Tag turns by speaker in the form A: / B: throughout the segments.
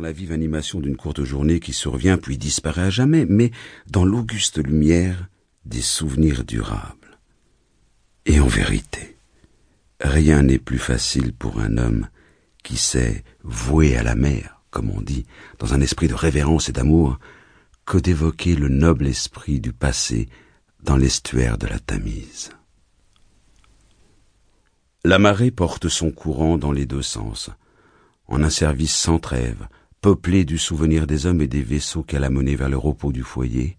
A: la vive animation d'une courte journée qui survient puis disparaît à jamais, mais dans l'auguste lumière des souvenirs durables. Et en vérité, rien n'est plus facile pour un homme qui s'est voué à la mer, comme on dit, dans un esprit de révérence et d'amour, que d'évoquer le noble esprit du passé dans l'estuaire de la Tamise. La marée porte son courant dans les deux sens, en un service sans trêve, peuplé du souvenir des hommes et des vaisseaux qu'elle a menés vers le repos du foyer,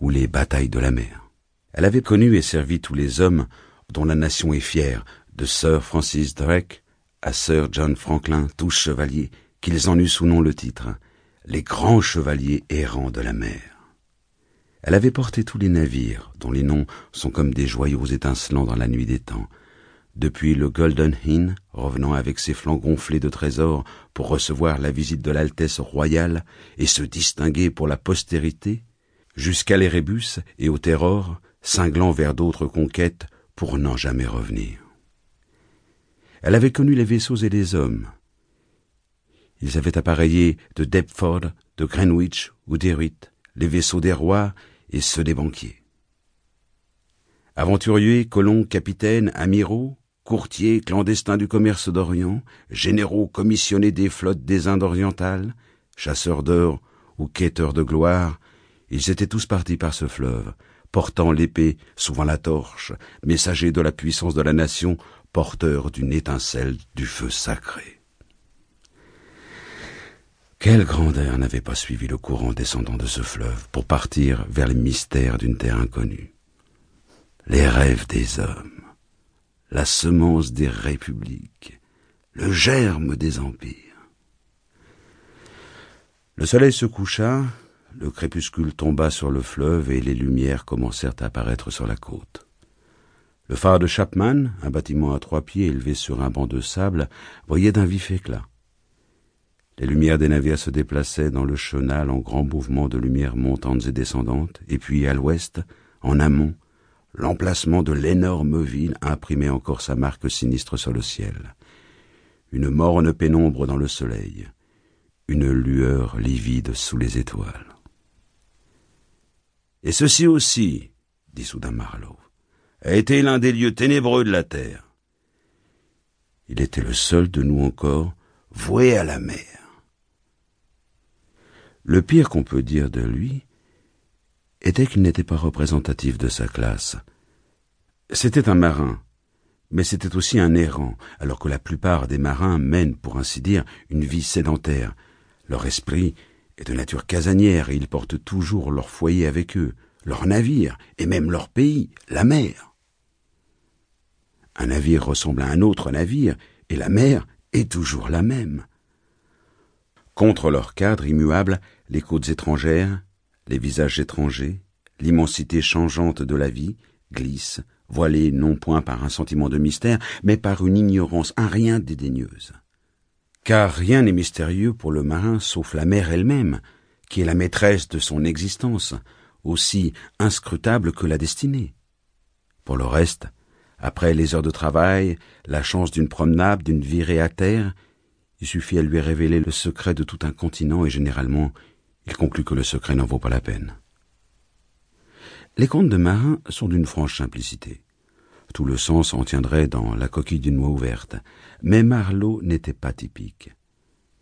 A: ou les batailles de la mer. Elle avait connu et servi tous les hommes dont la nation est fière, de Sir Francis Drake à Sir John Franklin, tous chevaliers, qu'ils en eussent ou non le titre, les grands chevaliers errants de la mer. Elle avait porté tous les navires, dont les noms sont comme des joyaux étincelants dans la nuit des temps, depuis le Golden Hind, revenant avec ses flancs gonflés de trésors pour recevoir la visite de l'Altesse royale et se distinguer pour la postérité, jusqu'à l'Erebus et au Terror, cinglant vers d'autres conquêtes pour n'en jamais revenir. Elle avait connu les vaisseaux et les hommes. Ils avaient appareillé de Deptford, de Greenwich ou d'Eruit, les vaisseaux des rois et ceux des banquiers. Aventuriers, colons, capitaines, amiraux, courtiers, clandestins du commerce d'Orient, généraux commissionnés des flottes des Indes orientales, chasseurs d'or ou quêteurs de gloire, ils étaient tous partis par ce fleuve, portant l'épée, souvent la torche, messagers de la puissance de la nation, porteurs d'une étincelle du feu sacré. Quelle grandeur n'avait pas suivi le courant descendant de ce fleuve pour partir vers les mystères d'une terre inconnue Les rêves des hommes, la semence des républiques, le germe des empires. Le soleil se coucha, le crépuscule tomba sur le fleuve et les lumières commencèrent à apparaître sur la côte. Le phare de Chapman, un bâtiment à trois pieds élevé sur un banc de sable, brillait d'un vif éclat. Les lumières des navires se déplaçaient dans le chenal en grands mouvements de lumière montantes et descendantes, et puis à l'ouest, en amont, L'emplacement de l'énorme ville imprimait encore sa marque sinistre sur le ciel. Une morne pénombre dans le soleil, une lueur livide sous les étoiles. Et ceci aussi, dit soudain Marlowe, a été l'un des lieux ténébreux de la terre. Il était le seul de nous encore voué à la mer. Le pire qu'on peut dire de lui, était qu'il n'était pas représentatif de sa classe. C'était un marin, mais c'était aussi un errant, alors que la plupart des marins mènent, pour ainsi dire, une vie sédentaire. Leur esprit est de nature casanière et ils portent toujours leur foyer avec eux, leur navire et même leur pays, la mer. Un navire ressemble à un autre navire et la mer est toujours la même. Contre leur cadre immuable, les côtes étrangères, les visages étrangers, l'immensité changeante de la vie, glissent, voilés non point par un sentiment de mystère, mais par une ignorance, un rien dédaigneuse. Car rien n'est mystérieux pour le marin sauf la mer elle-même, qui est la maîtresse de son existence, aussi inscrutable que la destinée. Pour le reste, après les heures de travail, la chance d'une promenade, d'une virée à terre, il suffit à lui révéler le secret de tout un continent et généralement il conclut que le secret n'en vaut pas la peine. Les contes de marins sont d'une franche simplicité. Tout le sens en tiendrait dans la coquille d'une noix ouverte, mais Marlowe n'était pas typique.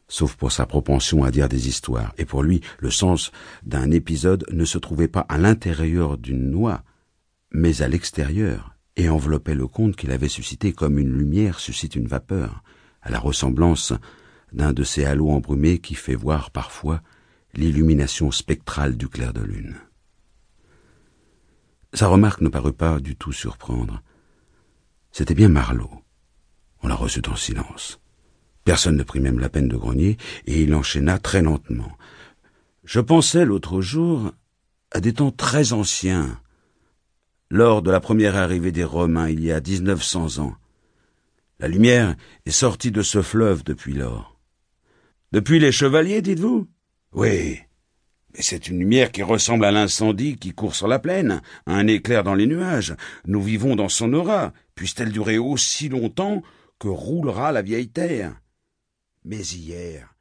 A: Sauf pour sa propension à dire des histoires, et pour lui le sens d'un épisode ne se trouvait pas à l'intérieur d'une noix, mais à l'extérieur, et enveloppait le conte qu'il avait suscité comme une lumière suscite une vapeur, à la ressemblance d'un de ces halos embrumés qui fait voir parfois l'illumination spectrale du clair de lune. Sa remarque ne parut pas du tout surprendre. C'était bien Marlowe. On l'a reçut en silence. Personne ne prit même la peine de grogner, et il enchaîna très lentement. Je pensais l'autre jour à des temps très anciens, lors de la première arrivée des Romains il y a dix-neuf cents ans. La lumière est sortie de ce fleuve depuis lors. Depuis les chevaliers, dites-vous? Oui. Mais c'est une lumière qui ressemble à l'incendie qui court sur la plaine, à un éclair dans les nuages. Nous vivons dans son aura. Puisse-t-elle durer aussi longtemps que roulera la vieille terre? Mais hier,